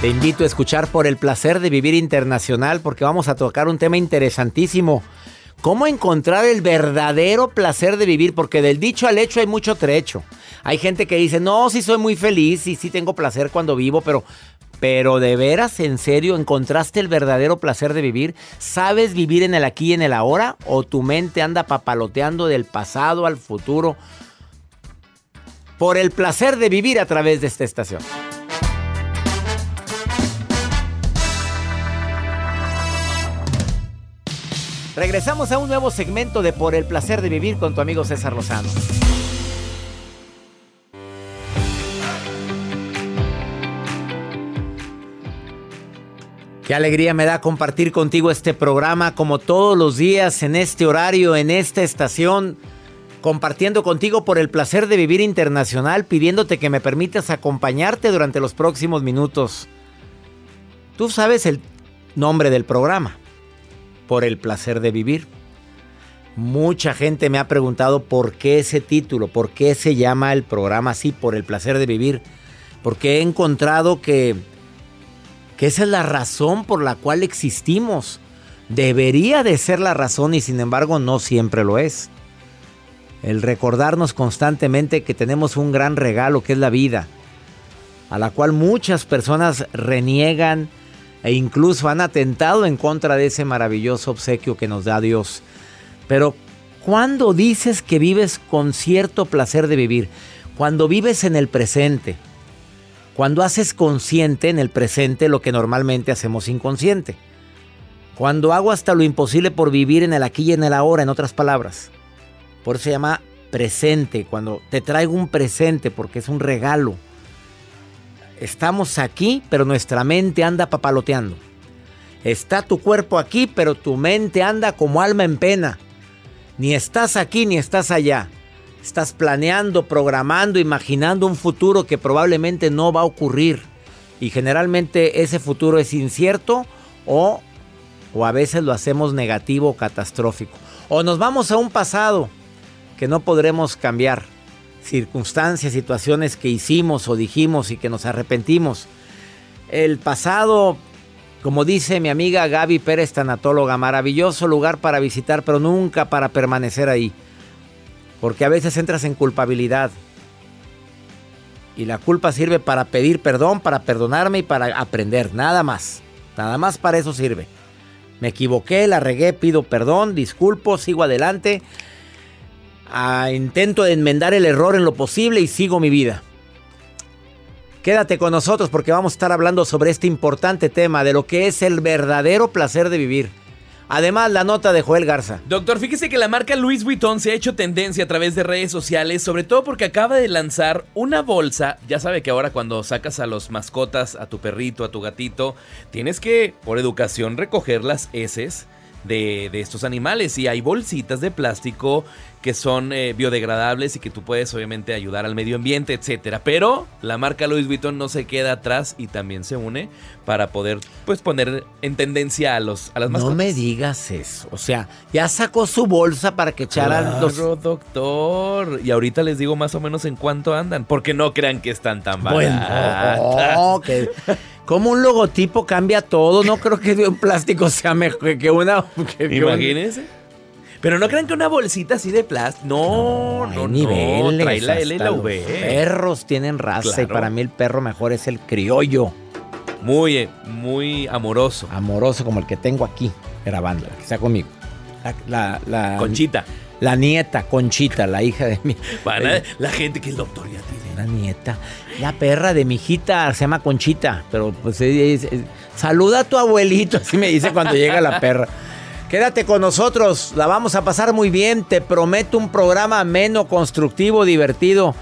Te invito a escuchar por el placer de vivir internacional porque vamos a tocar un tema interesantísimo. ¿Cómo encontrar el verdadero placer de vivir? Porque del dicho al hecho hay mucho trecho. Hay gente que dice, no, sí soy muy feliz y sí tengo placer cuando vivo, pero, pero de veras, en serio, ¿encontraste el verdadero placer de vivir? ¿Sabes vivir en el aquí y en el ahora? ¿O tu mente anda papaloteando del pasado al futuro? Por el placer de vivir a través de esta estación. Regresamos a un nuevo segmento de Por el placer de vivir con tu amigo César Lozano. Qué alegría me da compartir contigo este programa como todos los días en este horario, en esta estación, compartiendo contigo por el placer de vivir internacional, pidiéndote que me permitas acompañarte durante los próximos minutos. Tú sabes el nombre del programa por el placer de vivir. Mucha gente me ha preguntado por qué ese título, por qué se llama el programa así, por el placer de vivir. Porque he encontrado que, que esa es la razón por la cual existimos. Debería de ser la razón y sin embargo no siempre lo es. El recordarnos constantemente que tenemos un gran regalo que es la vida, a la cual muchas personas reniegan, e incluso han atentado en contra de ese maravilloso obsequio que nos da Dios. Pero, ¿cuándo dices que vives con cierto placer de vivir? Cuando vives en el presente. Cuando haces consciente en el presente lo que normalmente hacemos inconsciente. Cuando hago hasta lo imposible por vivir en el aquí y en el ahora, en otras palabras. Por eso se llama presente, cuando te traigo un presente porque es un regalo estamos aquí, pero nuestra mente anda papaloteando. Está tu cuerpo aquí, pero tu mente anda como alma en pena. Ni estás aquí ni estás allá. Estás planeando, programando, imaginando un futuro que probablemente no va a ocurrir. Y generalmente ese futuro es incierto o, o a veces lo hacemos negativo o catastrófico. O nos vamos a un pasado que no podremos cambiar circunstancias, situaciones que hicimos o dijimos y que nos arrepentimos. El pasado, como dice mi amiga Gaby Pérez, tanatóloga, maravilloso lugar para visitar, pero nunca para permanecer ahí. Porque a veces entras en culpabilidad. Y la culpa sirve para pedir perdón, para perdonarme y para aprender, nada más. Nada más para eso sirve. Me equivoqué, la regué, pido perdón, disculpo, sigo adelante intento de enmendar el error en lo posible y sigo mi vida. Quédate con nosotros porque vamos a estar hablando sobre este importante tema de lo que es el verdadero placer de vivir. Además, la nota de Joel Garza. Doctor, fíjese que la marca Louis Vuitton se ha hecho tendencia a través de redes sociales, sobre todo porque acaba de lanzar una bolsa. Ya sabe que ahora cuando sacas a los mascotas, a tu perrito, a tu gatito, tienes que, por educación, recoger las heces de, estos animales. Y hay bolsitas de plástico que son eh, biodegradables y que tú puedes obviamente ayudar al medio ambiente, etcétera. Pero la marca Louis Vuitton no se queda atrás y también se une para poder pues poner en tendencia a los a las mascotas. No me digas eso. O sea, ya sacó su bolsa para que echaran claro, los doctor. Y ahorita les digo más o menos en cuánto andan, porque no crean que están tan baratas. Bueno, como un logotipo cambia todo. No creo que de un plástico sea mejor que una. que- que un- Imagínense. Pero no crean que una bolsita así de plástico. No, no, hay no. niveles. Trae la L y la los V. Perros tienen raza y para mí el perro mejor es el criollo. Muy, eh, muy amoroso. Amoroso como el que tengo aquí grabando, que está conmigo. La, la, la- Conchita. La nieta, Conchita, la hija de mi. Van a- la gente que el doctor ya tiene. La nieta. La perra de mi hijita se llama Conchita. Pero pues es- es- saluda a tu abuelito, así me dice cuando llega la perra. Quédate con nosotros, la vamos a pasar muy bien. Te prometo un programa ameno, constructivo, divertido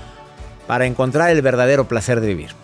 para encontrar el verdadero placer de vivir.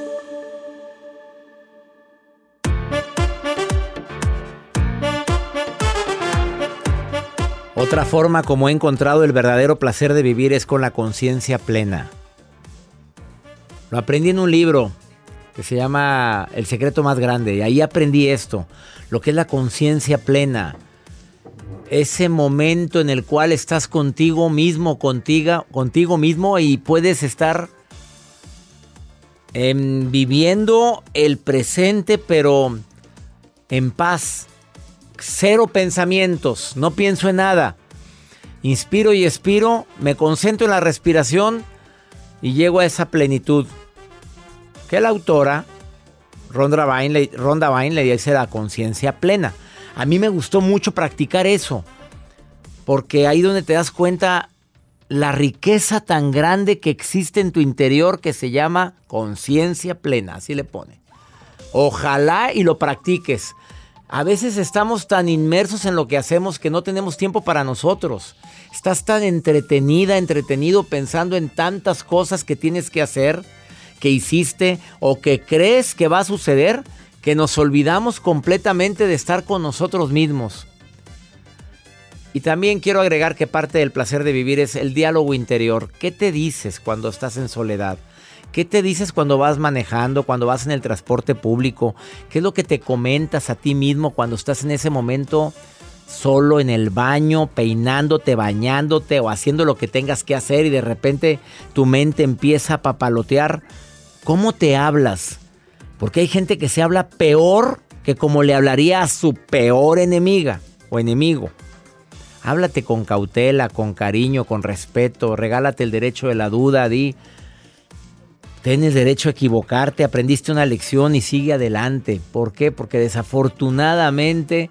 Otra forma como he encontrado el verdadero placer de vivir es con la conciencia plena. Lo aprendí en un libro que se llama El secreto más grande y ahí aprendí esto, lo que es la conciencia plena. Ese momento en el cual estás contigo mismo, contigo, contigo mismo y puedes estar em, viviendo el presente pero en paz. Cero pensamientos, no pienso en nada. Inspiro y expiro, me concentro en la respiración y llego a esa plenitud. Que la autora, Rhonda Byrne, le dice la conciencia plena. A mí me gustó mucho practicar eso, porque ahí donde te das cuenta la riqueza tan grande que existe en tu interior que se llama conciencia plena, así le pone. Ojalá y lo practiques. A veces estamos tan inmersos en lo que hacemos que no tenemos tiempo para nosotros. Estás tan entretenida, entretenido pensando en tantas cosas que tienes que hacer, que hiciste o que crees que va a suceder, que nos olvidamos completamente de estar con nosotros mismos. Y también quiero agregar que parte del placer de vivir es el diálogo interior. ¿Qué te dices cuando estás en soledad? ¿Qué te dices cuando vas manejando, cuando vas en el transporte público? ¿Qué es lo que te comentas a ti mismo cuando estás en ese momento solo en el baño, peinándote, bañándote o haciendo lo que tengas que hacer y de repente tu mente empieza a papalotear? ¿Cómo te hablas? Porque hay gente que se habla peor que como le hablaría a su peor enemiga o enemigo. Háblate con cautela, con cariño, con respeto, regálate el derecho de la duda, di, tienes derecho a equivocarte, aprendiste una lección y sigue adelante. ¿Por qué? Porque desafortunadamente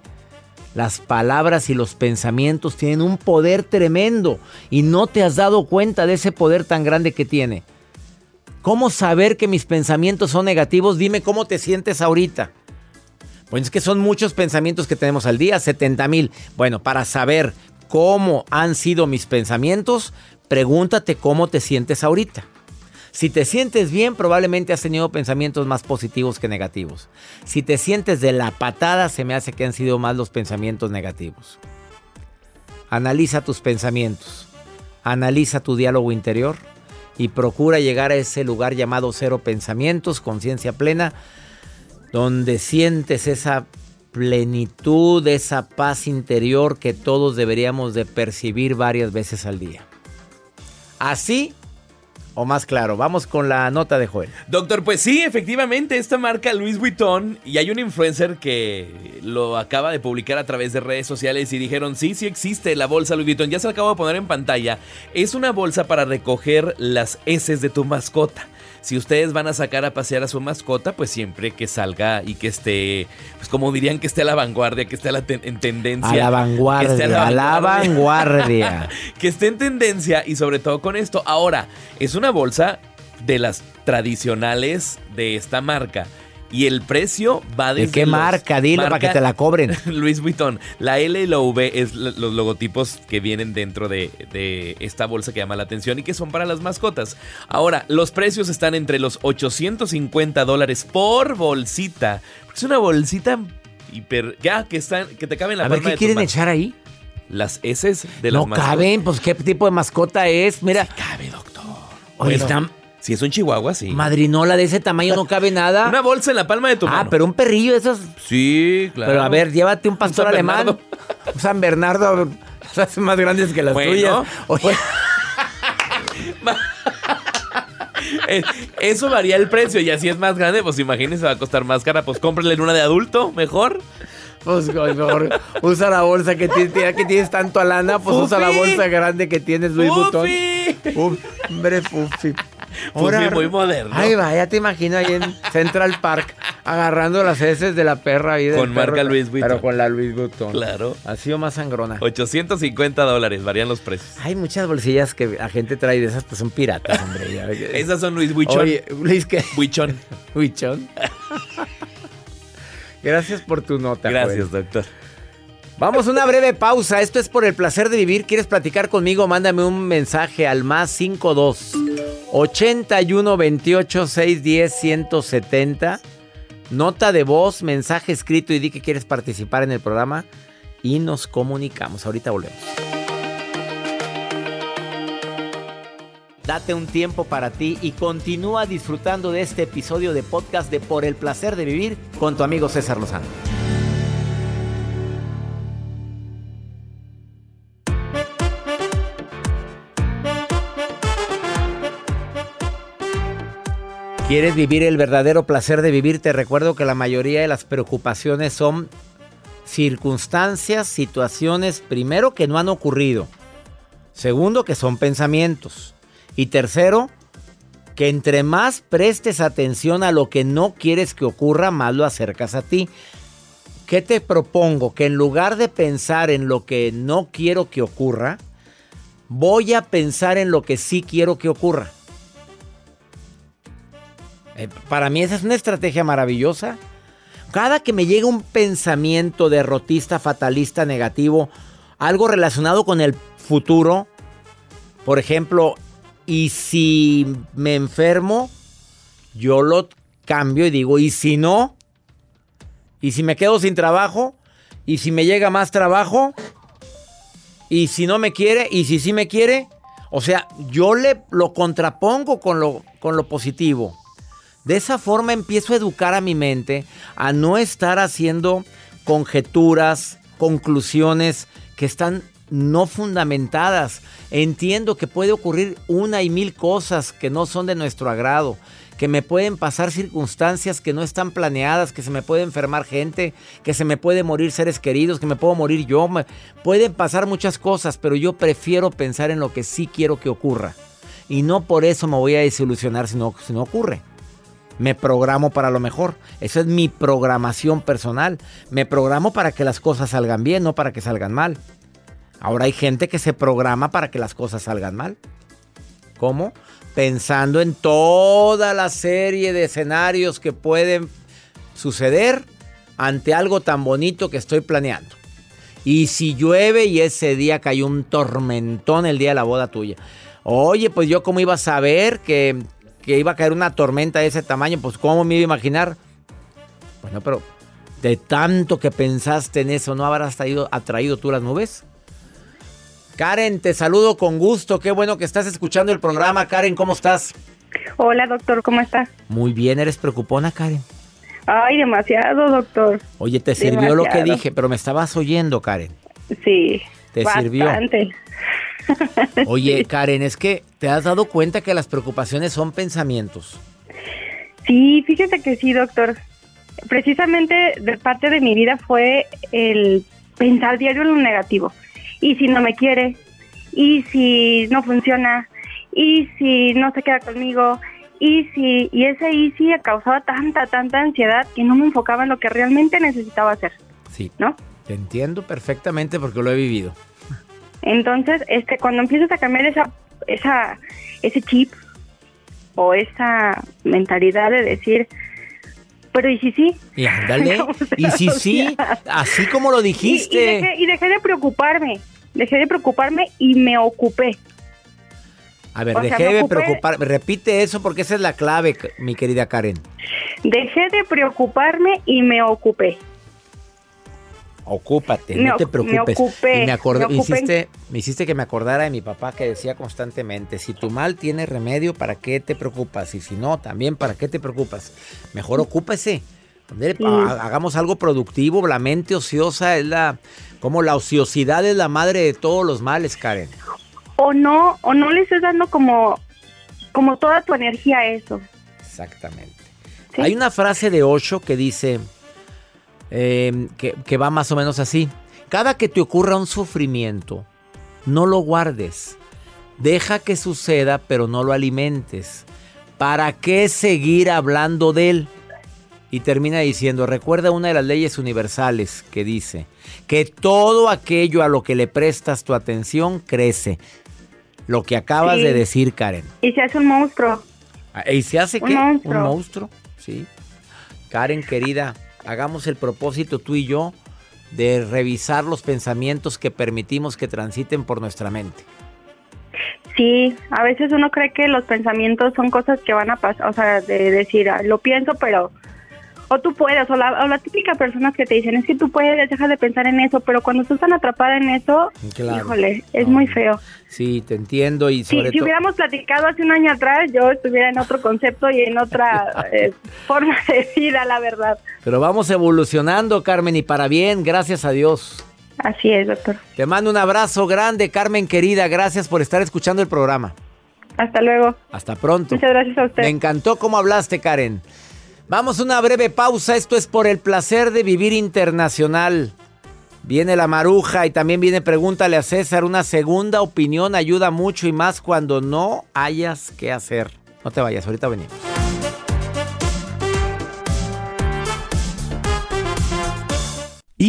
las palabras y los pensamientos tienen un poder tremendo y no te has dado cuenta de ese poder tan grande que tiene. ¿Cómo saber que mis pensamientos son negativos? Dime cómo te sientes ahorita. Pues es que son muchos pensamientos que tenemos al día, 70 mil. Bueno, para saber cómo han sido mis pensamientos, pregúntate cómo te sientes ahorita. Si te sientes bien, probablemente has tenido pensamientos más positivos que negativos. Si te sientes de la patada, se me hace que han sido más los pensamientos negativos. Analiza tus pensamientos, analiza tu diálogo interior y procura llegar a ese lugar llamado cero pensamientos, conciencia plena, donde sientes esa plenitud, esa paz interior que todos deberíamos de percibir varias veces al día. ¿Así o más claro? Vamos con la nota de Joel. Doctor, pues sí, efectivamente, esta marca Louis Vuitton y hay un influencer que lo acaba de publicar a través de redes sociales y dijeron, sí, sí existe la bolsa Louis Vuitton, ya se la acabo de poner en pantalla. Es una bolsa para recoger las heces de tu mascota si ustedes van a sacar a pasear a su mascota, pues siempre que salga y que esté, pues como dirían, que esté a la vanguardia, que esté a la en tendencia. A la vanguardia, a la vanguardia. que esté en tendencia y sobre todo con esto. Ahora, es una bolsa de las tradicionales de esta marca. Y el precio va desde. ¿De qué marca? Dilo para que te la cobren. Luis Vuitton. La L y la V es los logotipos que vienen dentro de, de, esta bolsa que llama la atención y que son para las mascotas. Ahora, los precios están entre los 850 dólares por bolsita. Es una bolsita hiper. Ya, que, están, que te caben la A ver, ¿qué quieren echar ahí? Las heces de las no mascotas. No caben, pues qué tipo de mascota es. Mira. Sí cabe, doctor. Oye, están si es un chihuahua, sí. Madrinola de ese tamaño no cabe nada. Una bolsa en la palma de tu ah, mano. Ah, pero un perrillo, esos. Sí, claro. Pero a ver, llévate un pastor alemán. Un San Bernardo. Son más grandes que las tuyas. Oye. Eh, eso varía el precio y así es más grande, pues imagínese va a costar más cara, pues cómprele una de adulto, mejor. Pues mejor usa la bolsa que tienes, que tienes tanto a lana, pues usa la bolsa grande que tienes Luis Butón. Hombre, Fufi. Ahora, muy moderno. Ay, va, ya te imagino ahí en Central Park agarrando las heces de la perra ahí Con marca Luis Vuitton. Pero con la Luis Vuitton. Claro. Ha sido más sangrona. 850 dólares, varían los precios. Hay muchas bolsillas que la gente trae de esas, pues son piratas, hombre. Esas son Luis. Oye, Luis, ¿qué? Vuitton. Vuitton. Gracias por tu nota. Gracias, doctor. Vamos a una breve pausa. Esto es por el placer de vivir. ¿Quieres platicar conmigo? Mándame un mensaje al más 52 81 28 610 170. Nota de voz, mensaje escrito y di que quieres participar en el programa y nos comunicamos. Ahorita volvemos. Date un tiempo para ti y continúa disfrutando de este episodio de podcast de Por el placer de vivir con tu amigo César Lozano. ¿Quieres vivir el verdadero placer de vivir? Te recuerdo que la mayoría de las preocupaciones son circunstancias, situaciones, primero, que no han ocurrido. Segundo, que son pensamientos. Y tercero, que entre más prestes atención a lo que no quieres que ocurra, más lo acercas a ti. ¿Qué te propongo? Que en lugar de pensar en lo que no quiero que ocurra, voy a pensar en lo que sí quiero que ocurra. Eh, para mí esa es una estrategia maravillosa. Cada que me llega un pensamiento derrotista, fatalista, negativo, algo relacionado con el futuro, por ejemplo, y si me enfermo, yo lo cambio y digo, ¿y si no? ¿Y si me quedo sin trabajo? ¿Y si me llega más trabajo? ¿Y si no me quiere? ¿Y si sí me quiere? O sea, yo le lo contrapongo con lo, con lo positivo. De esa forma empiezo a educar a mi mente a no estar haciendo conjeturas, conclusiones que están no fundamentadas. Entiendo que puede ocurrir una y mil cosas que no son de nuestro agrado, que me pueden pasar circunstancias que no están planeadas, que se me puede enfermar gente, que se me puede morir seres queridos, que me puedo morir yo. pueden pasar muchas cosas, pero yo prefiero pensar en lo que sí quiero que ocurra. Y no por eso me voy a desilusionar si no, si no ocurre. Me programo para lo mejor. Esa es mi programación personal. Me programo para que las cosas salgan bien, no para que salgan mal. Ahora hay gente que se programa para que las cosas salgan mal. ¿Cómo? Pensando en toda la serie de escenarios que pueden suceder ante algo tan bonito que estoy planeando. Y si llueve y ese día cayó un tormentón el día de la boda tuya. Oye, pues yo cómo iba a saber que que iba a caer una tormenta de ese tamaño, pues ¿cómo me iba a imaginar? Bueno, pero de tanto que pensaste en eso, ¿no habrás traído, atraído tú las nubes? Karen, te saludo con gusto. Qué bueno que estás escuchando el programa. Karen, ¿cómo estás? Hola, doctor, ¿cómo estás? Muy bien, ¿eres preocupona, Karen? Ay, demasiado, doctor. Oye, te sirvió lo que dije, pero me estabas oyendo, Karen. Sí. ¿Te sirvió? Oye, Karen, es que te has dado cuenta que las preocupaciones son pensamientos. Sí, fíjese que sí, doctor. Precisamente de parte de mi vida fue el pensar diario en lo negativo. Y si no me quiere, y si no funciona, y si no se queda conmigo, y si y ese y si causaba tanta tanta ansiedad que no me enfocaba en lo que realmente necesitaba hacer. Sí. ¿No? Te entiendo perfectamente porque lo he vivido. Entonces, este cuando empiezas a cambiar esa esa ese chip o esa mentalidad de decir, pero y si sí. Y ándale. y si sí, así como lo dijiste. Y, y, dejé, y dejé de preocuparme. Dejé de preocuparme y me ocupé. A ver, O dejé de ocupé- preocuparme. Repite eso porque esa es la clave, mi querida Karen. Dejé de preocuparme y me ocupé. Ocúpate, Me no te oc- me preocupes. ocupé, y me, acordé, me hiciste, me hiciste que me acordara de mi papá que decía constantemente, si tu mal tiene remedio, ¿para qué te preocupas? Y si no, también, ¿para qué te preocupas? Mejor ocúpese. Sí. Hagamos algo productivo, la mente ociosa es la... Como la ociosidad es la madre de todos los males, Karen. O no, o no le estés dando como, como toda tu energía a eso. Exactamente. ¿sí? Hay una frase de Osho que dice, eh, que, que va más o menos así. Cada que te ocurra un sufrimiento, no lo guardes. Deja que suceda, pero no lo alimentes. ¿Para qué seguir hablando de él? Y termina diciendo, recuerda una de las leyes universales que dice que todo aquello a lo que le prestas tu atención crece. Lo que acabas Sí. de decir, Karen. Y se hace un monstruo. Ah, ¿Y se hace Un qué? monstruo. Un monstruo, sí. Karen, querida, hagamos el propósito tú y yo de revisar los pensamientos que permitimos que transiten por nuestra mente. Sí, a veces uno cree que los pensamientos son cosas que van a pasar, o sea, de decir, "Ah, lo pienso, pero... O tú puedes, o la, o la típica persona que te dicen, es que tú puedes, deja de pensar en eso, pero cuando estás tan atrapada en eso, Claro. híjole, es No. muy feo. Sí, te entiendo y Sí, sobre si hubiéramos platicado hace un año atrás, yo estuviera en otro concepto y en otra eh, forma de vida, la verdad. Pero vamos evolucionando, Carmen, y para bien, gracias a Dios. Así es, doctor. Te mando un abrazo grande, Carmen, querida. Gracias por estar escuchando el programa. Hasta luego. Hasta pronto. Muchas gracias a usted. Me encantó cómo hablaste, Karen. Vamos a una breve pausa. Esto es por el placer de vivir internacional. Viene la maruja y también viene pregúntale a César. Una segunda opinión ayuda mucho y más cuando no hayas qué hacer. No te vayas, ahorita venimos.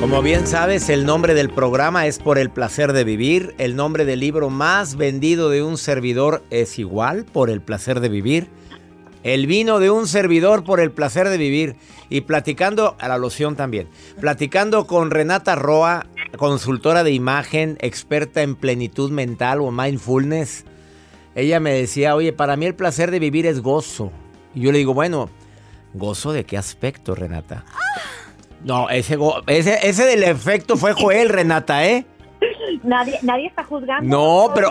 Como bien sabes, el nombre del programa es Por el placer de vivir. El nombre del libro más vendido de un servidor es igual, Por el placer de vivir. El vino de un servidor por el placer de vivir. Y platicando, a la loción también. Platicando con Renata Roa, consultora de imagen, experta en plenitud mental o mindfulness. Ella me decía, oye, para mí el placer de vivir es gozo. Y yo le digo, bueno, ¿gozo de qué aspecto, Renata? No, ese, go- ese, ese del efecto fue Joel, Renata, ¿eh? Nadie, nadie está juzgando. No, pero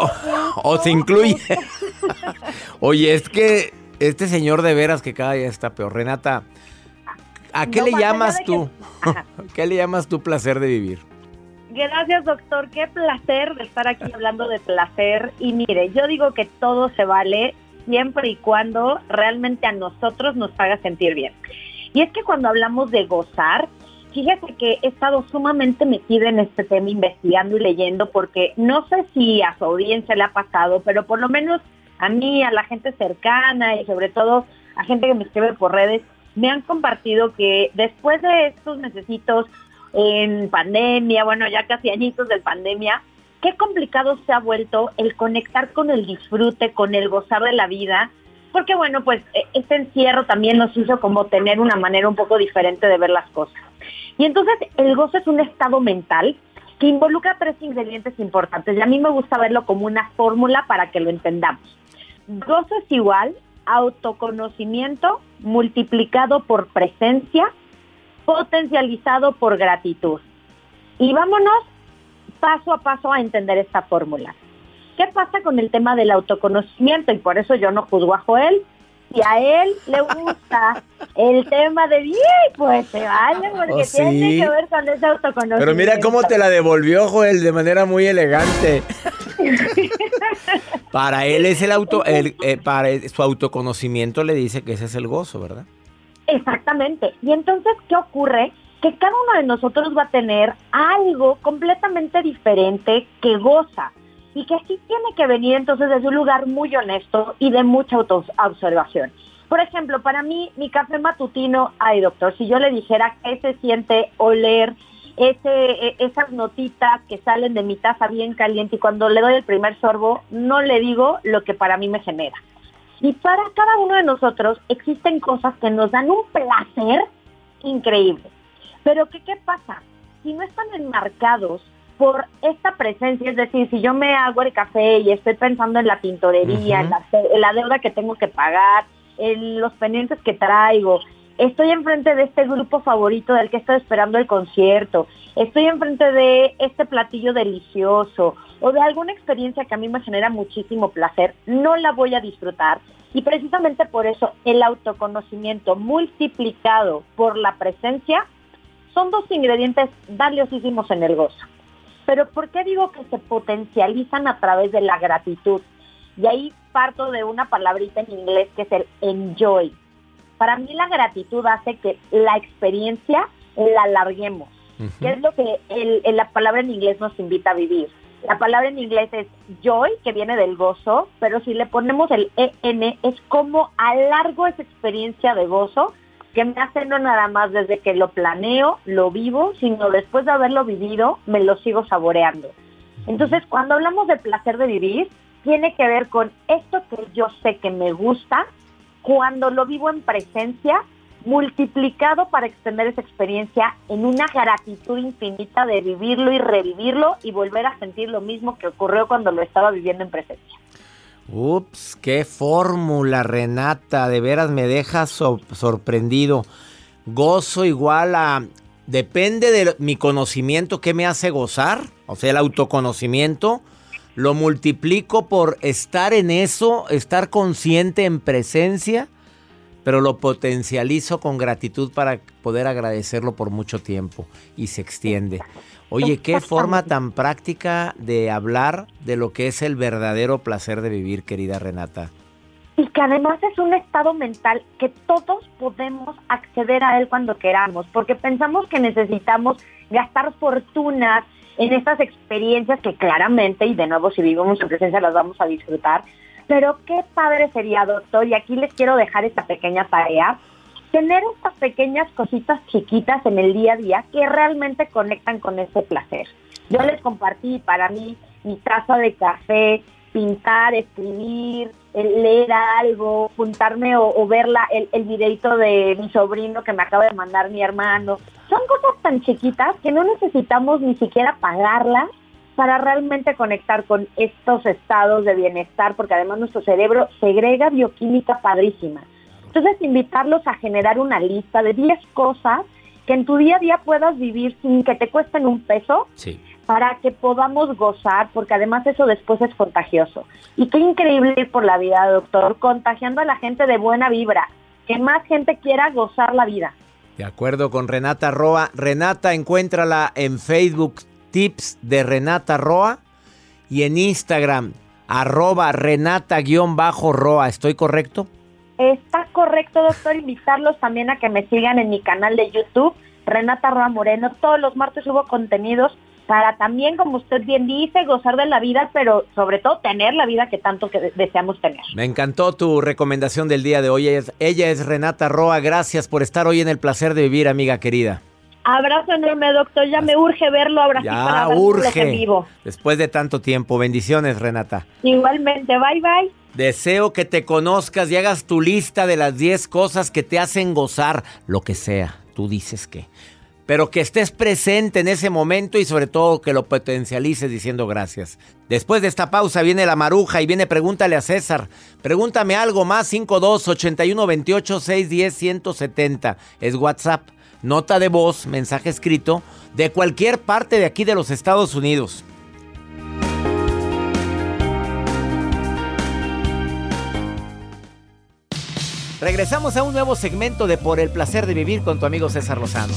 o se incluye. Oye, es que este señor de veras que cada día está peor. Renata, ¿a qué No, le llamas que- tú? Ajá. ¿Qué le llamas tu placer de vivir? Gracias, doctor. Qué placer de estar aquí hablando de placer. Y mire, yo digo que todo se vale siempre y cuando realmente a nosotros nos haga sentir bien. Y es que cuando hablamos de gozar, fíjate que he estado sumamente metida en este tema, investigando y leyendo, porque no sé si a su audiencia le ha pasado, pero por lo menos a mí, a la gente cercana y sobre todo a gente que me escribe por redes, me han compartido que después de estos necesitos en pandemia, bueno, ya casi añitos de pandemia, qué complicado se ha vuelto el conectar con el disfrute, con el gozar de la vida, porque bueno, pues e, este encierro también nos hizo como tener una manera un poco diferente de ver las cosas. Y entonces el gozo es un estado mental que involucra tres ingredientes importantes y a mí me gusta verlo como una fórmula para que lo entendamos. Gozo es igual autoconocimiento multiplicado por presencia, potencializado por gratitud. Y vámonos paso a paso a entender esta fórmula. ¿Qué pasa con el tema del autoconocimiento? Y por eso yo no juzgo a Joel. Si a él le gusta el tema de bien, pues se vale, porque oh, tiene que ver con ese autoconocimiento. Pero mira cómo te la devolvió Joel de manera muy elegante. para él es el auto, el, eh, para su autoconocimiento le dice que ese es el gozo, ¿verdad? Exactamente. Y entonces, ¿qué ocurre? Que cada uno de nosotros va a tener algo completamente diferente que goza y que sí tiene que venir entonces desde un lugar muy honesto y de mucha autoobservación. Por ejemplo, para mí, mi café matutino, ay doctor, si yo le dijera qué se siente oler e, esas notitas que salen de mi taza bien caliente y cuando le doy el primer sorbo, no le digo lo que para mí me genera. Y para cada uno de nosotros existen cosas que nos dan un placer increíble. Pero ¿qué, qué pasa? Si no están enmarcados por esta presencia, es decir, si yo me hago el café y estoy pensando en la pintorería, en, la, deuda que tengo que pagar, en los pendientes que traigo, estoy enfrente de este grupo favorito del que estoy esperando el concierto, estoy enfrente de este platillo delicioso o de alguna experiencia que a mí me genera muchísimo placer, no la voy a disfrutar. Y precisamente por eso el autoconocimiento multiplicado por la presencia son dos ingredientes valiosísimos en el gozo. Pero ¿por qué digo que se potencializan a través de la gratitud? Y ahí parto de una palabrita en inglés que es el enjoy. Para mí la gratitud hace que la experiencia la alarguemos, que es lo que la palabra en inglés nos invita a vivir. La palabra en inglés es joy, que viene del gozo, pero si le ponemos el EN es como alargo esa experiencia de gozo que me hace no nada más desde que lo planeo, lo vivo, sino después de haberlo vivido, me lo sigo saboreando. Entonces, cuando hablamos de placer de vivir, tiene que ver con esto que yo sé que me gusta, cuando lo vivo en presencia, multiplicado para extender esa experiencia en una gratitud infinita de vivirlo y revivirlo y volver a sentir lo mismo que ocurrió cuando lo estaba viviendo en presencia. Ups, qué fórmula, Renata. De veras me deja sorprendido. Gozo igual a... Depende de mi conocimiento que me hace gozar, o sea, el autoconocimiento. Lo multiplico por estar en eso, estar consciente en presencia, pero lo potencializo con gratitud para poder agradecerlo por mucho tiempo y se extiende. Oye, qué forma tan práctica de hablar de lo que es el verdadero placer de vivir, querida Renata. Y que además es un estado mental que todos podemos acceder a él cuando queramos, porque pensamos que necesitamos gastar fortunas en estas experiencias que claramente, y de nuevo si vivimos en presencia las vamos a disfrutar, pero qué padre sería, doctor, y aquí les quiero dejar esta pequeña tarea, tener estas pequeñas cositas chiquitas en el día a día que realmente conectan con ese placer. Yo les compartí para mí mi taza de café, pintar, escribir, leer algo, juntarme o, ver el, el videito de mi sobrino que me acaba de mandar mi hermano. Son cosas tan chiquitas que no necesitamos ni siquiera pagarlas para realmente conectar con estos estados de bienestar, porque además nuestro cerebro segrega bioquímica padrísima. Entonces, invitarlos a generar una lista de 10 cosas que en tu día a día puedas vivir sin que te cuesten un peso. Para que podamos gozar, porque además eso después es contagioso. Y qué increíble ir por la vida, doctor, contagiando a la gente de buena vibra, que más gente quiera gozar la vida. De acuerdo con Renata Roa. Renata, encuéntrala en Facebook, tips de Renata Roa, y en Instagram, arroba Renata-Roa. ¿Estoy correcto? Está correcto, doctor, invitarlos también a que me sigan en mi canal de YouTube, Renata Roa Moreno. Todos los martes subo contenidos para también, como usted bien dice, gozar de la vida, pero sobre todo tener la vida que tanto que deseamos tener. Me encantó tu recomendación del día de hoy. Ella es, ella es Renata Roa. Gracias por estar hoy en el placer de vivir, amiga querida. Abrazo enorme, doctor. Ya me urge verlo. Abrazo Ya para urge. vivo. Después de tanto tiempo. Bendiciones, Renata. Igualmente, bye bye. Deseo que te conozcas y hagas tu lista de las 10 cosas que te hacen gozar, lo que sea. Tú dices que. Pero que estés presente en ese momento y sobre todo que lo potencialices diciendo gracias. Después de esta pausa viene la maruja y viene pregúntale a César. Pregúntame algo más 52 81 28 610 170. Es WhatsApp. Nota de voz, mensaje escrito de cualquier parte de aquí de los Estados Unidos. Regresamos a un nuevo segmento de Por el placer de vivir con tu amigo César Lozano.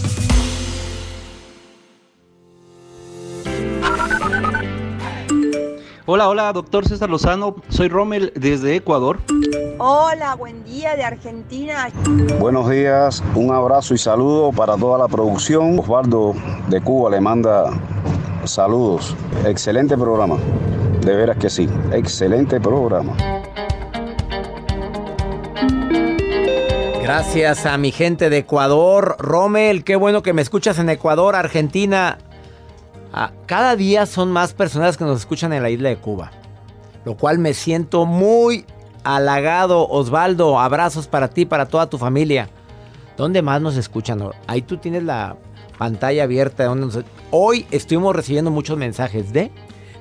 Hola, hola, doctor César Lozano. Soy Rommel desde Ecuador. Hola, buen día de Argentina. Buenos días, un abrazo y saludo para toda la producción. Osvaldo de Cuba le manda saludos. Excelente programa. De veras que sí, excelente programa. Gracias a mi gente de Ecuador. Rommel, qué bueno que me escuchas en Ecuador, Argentina. Ah, cada día son más personas que nos escuchan en la isla de Cuba. Lo cual me siento muy halagado. Osvaldo, abrazos para ti, para toda tu familia. ¿Dónde más nos escuchan? Ahí tú tienes la pantalla abierta. Hoy estuvimos recibiendo muchos mensajes de...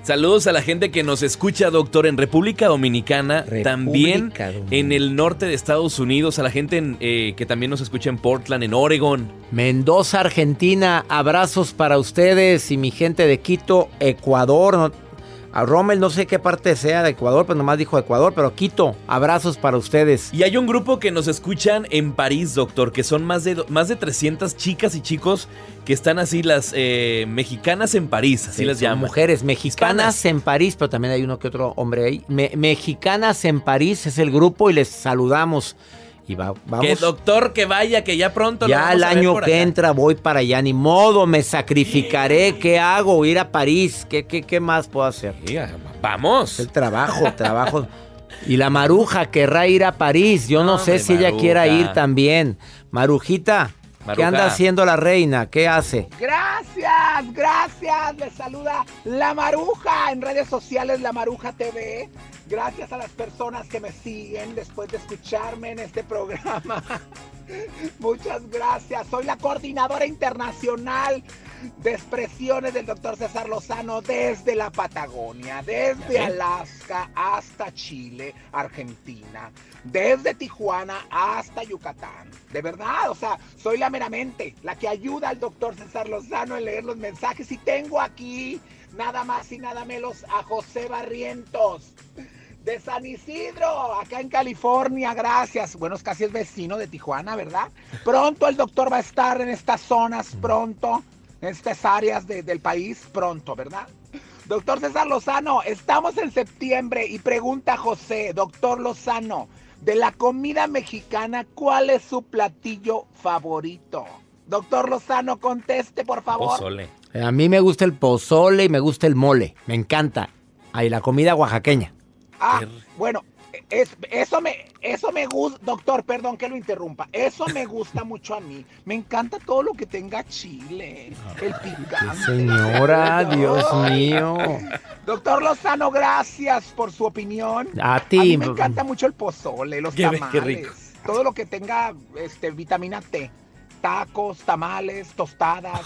Saludos a la gente que nos escucha, doctor, en República Dominicana, también Dominicana. en el norte de Estados Unidos, a la gente en, eh, que también nos escucha en Portland, en Oregon. Mendoza, Argentina, abrazos para ustedes y mi gente de Quito, Ecuador. A Rommel no sé qué parte sea de Ecuador, pero nomás dijo Ecuador, pero Quito, abrazos para ustedes. Y hay un grupo que nos escuchan en París, doctor, que son más de, más de 300 chicas y chicos que están así, las eh, mexicanas en París, así Sí, las llaman. Mujeres mexicanas en París, pero también hay uno que otro hombre ahí. Me- mexicanas en París es el grupo y les saludamos. Y va- Que doctor, que vaya, que ya pronto lo Ya vamos el a ver año por que acá. entra voy para allá, ni modo, me sacrificaré. ¿Qué hago? Ir a París. ¿Qué, qué, qué más puedo hacer? Vamos. El trabajo, trabajo. Y la maruja querrá ir a París. Yo no, No, sé si ella quiera ir también. Marujita, ¿qué anda haciendo la reina? ¿Qué hace? Gracias, gracias. Les saluda La Maruja en redes sociales La Maruja TV. Gracias a las personas que me siguen después de escucharme en este programa. Muchas gracias. Soy la coordinadora internacional de expresiones del doctor César Lozano desde la Patagonia, desde. Alaska hasta Chile, Argentina, desde Tijuana hasta Yucatán. De verdad, o sea, soy la meramente, la que ayuda al doctor César Lozano en leer los mensajes y tengo aquí nada más y nada menos a José Barrientos. De San Isidro, acá en California, gracias. Bueno, es casi es vecino de Tijuana, ¿verdad? Pronto el doctor va a estar en estas zonas, pronto, en estas áreas de- del país, pronto, ¿verdad? Doctor César Lozano, estamos en septiembre y pregunta José, doctor Lozano, de la comida mexicana, ¿cuál es su platillo favorito? Doctor Lozano, conteste, por favor. A mí me gusta el pozole y me gusta el mole. Me encanta. Ahí la comida oaxaqueña. Ah, bueno, es- eso me, eso me gusta, doctor, perdón que lo interrumpa. Eso me gusta mucho a mí. Me encanta todo lo que tenga chile, el picante. Señora, Dios mío. Doctor Lozano, gracias por su opinión. A ti. mí me encanta mucho el pozole, los tamales. rico. Todo lo que tenga este, vitamina T. Tacos, tamales, tostadas,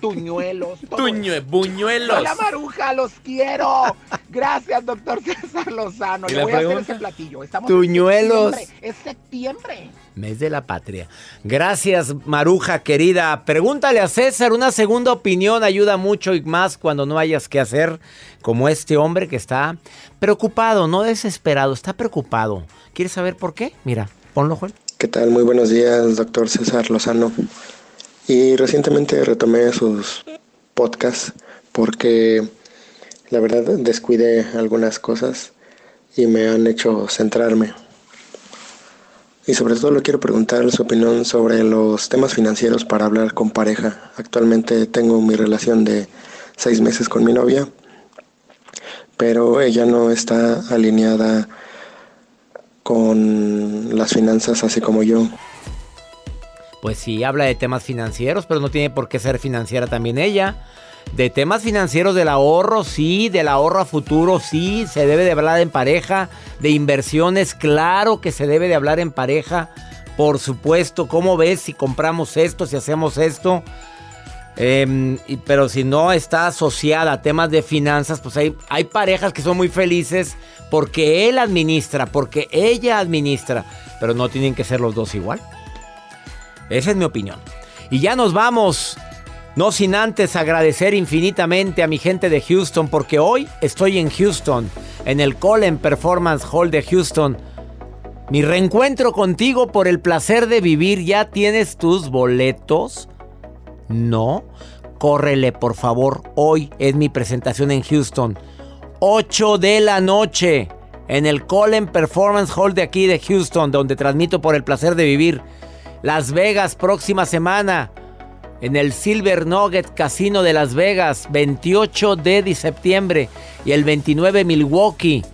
tuñuelos. Tuñue, buñuelos. Hola Maruja, los quiero. Gracias, doctor César Lozano. ¿Y Le voy a hacer ese platillo. Estamos en Tuñuelos. septiembre. Es septiembre. Mes de la patria. Gracias, Maruja querida. Pregúntale a César, una segunda opinión ayuda mucho y más cuando no hayas que hacer, como este hombre que está preocupado, no desesperado, está preocupado. ¿Quieres saber por qué? Mira, ponlo, Juan. ¿Qué tal? Muy buenos días, doctor César Lozano. Y recientemente retomé sus podcasts porque la verdad descuidé algunas cosas y me han hecho centrarme. Y sobre todo le quiero preguntar su opinión sobre los temas financieros para hablar con pareja. Actualmente tengo mi relación de seis meses con mi novia, pero ella no está alineada con las finanzas así como yo. Pues sí, habla de temas financieros, pero no tiene por qué ser financiera también ella. De temas financieros del ahorro, sí, del ahorro a futuro, sí, se debe de hablar en pareja. De inversiones, claro que se debe de hablar en pareja. Por supuesto, ¿cómo ves si compramos esto, si hacemos esto? Em, pero si no está asociada a temas de finanzas, pues hay, hay parejas que son muy felices porque él administra, porque ella administra, pero no tienen que ser los dos igual. Esa es mi opinión. Y ya nos vamos. No sin antes agradecer infinitamente a mi gente de Houston, porque hoy estoy en Houston, en el Colin Performance Hall de Houston. Mi reencuentro contigo por el placer de vivir. ¿Ya tienes tus boletos? No. Córrele, por favor. Hoy es mi presentación en Houston. 8 de la noche. En el Colin Performance Hall de aquí de Houston, donde transmito por el placer de vivir. Las Vegas, próxima semana en el Silver Nugget Casino de Las Vegas, 28 de septiembre y el 29 Milwaukee,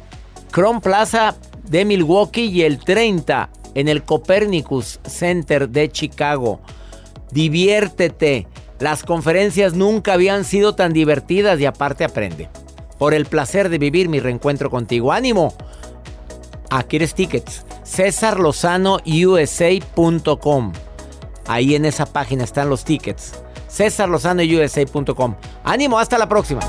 Chrome Plaza de Milwaukee y el 30 en el Copernicus Center de Chicago. Diviértete. Las conferencias nunca habían sido tan divertidas y aparte aprende. Por el placer de vivir mi reencuentro contigo. ¡Ánimo! Aquí eres tickets. CésarLozanoUSA.com Ahí en esa página están los tickets. CésarLozanoUSA.com. Ánimo, hasta la próxima.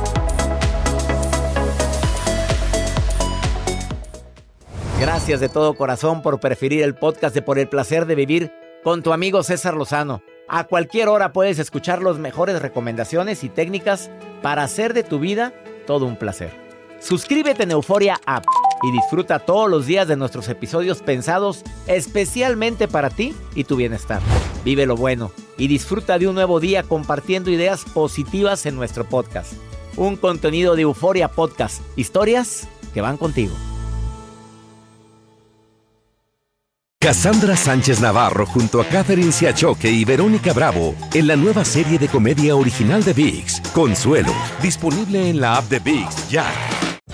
Gracias de todo corazón por preferir el podcast de Por el placer de vivir con tu amigo César Lozano. A cualquier hora puedes escuchar las mejores recomendaciones y técnicas para hacer de tu vida todo un placer. Suscríbete en Euforia App y disfruta todos los días de nuestros episodios pensados especialmente para ti y tu bienestar. Vive lo bueno y disfruta de un nuevo día compartiendo ideas positivas en nuestro podcast. Un contenido de Euforia Podcast, historias que van contigo. Cassandra Sánchez Navarro junto a Catherine Siachoque y Verónica Bravo en la nueva serie de comedia original de VIX, Consuelo, disponible en la app de VIX ya.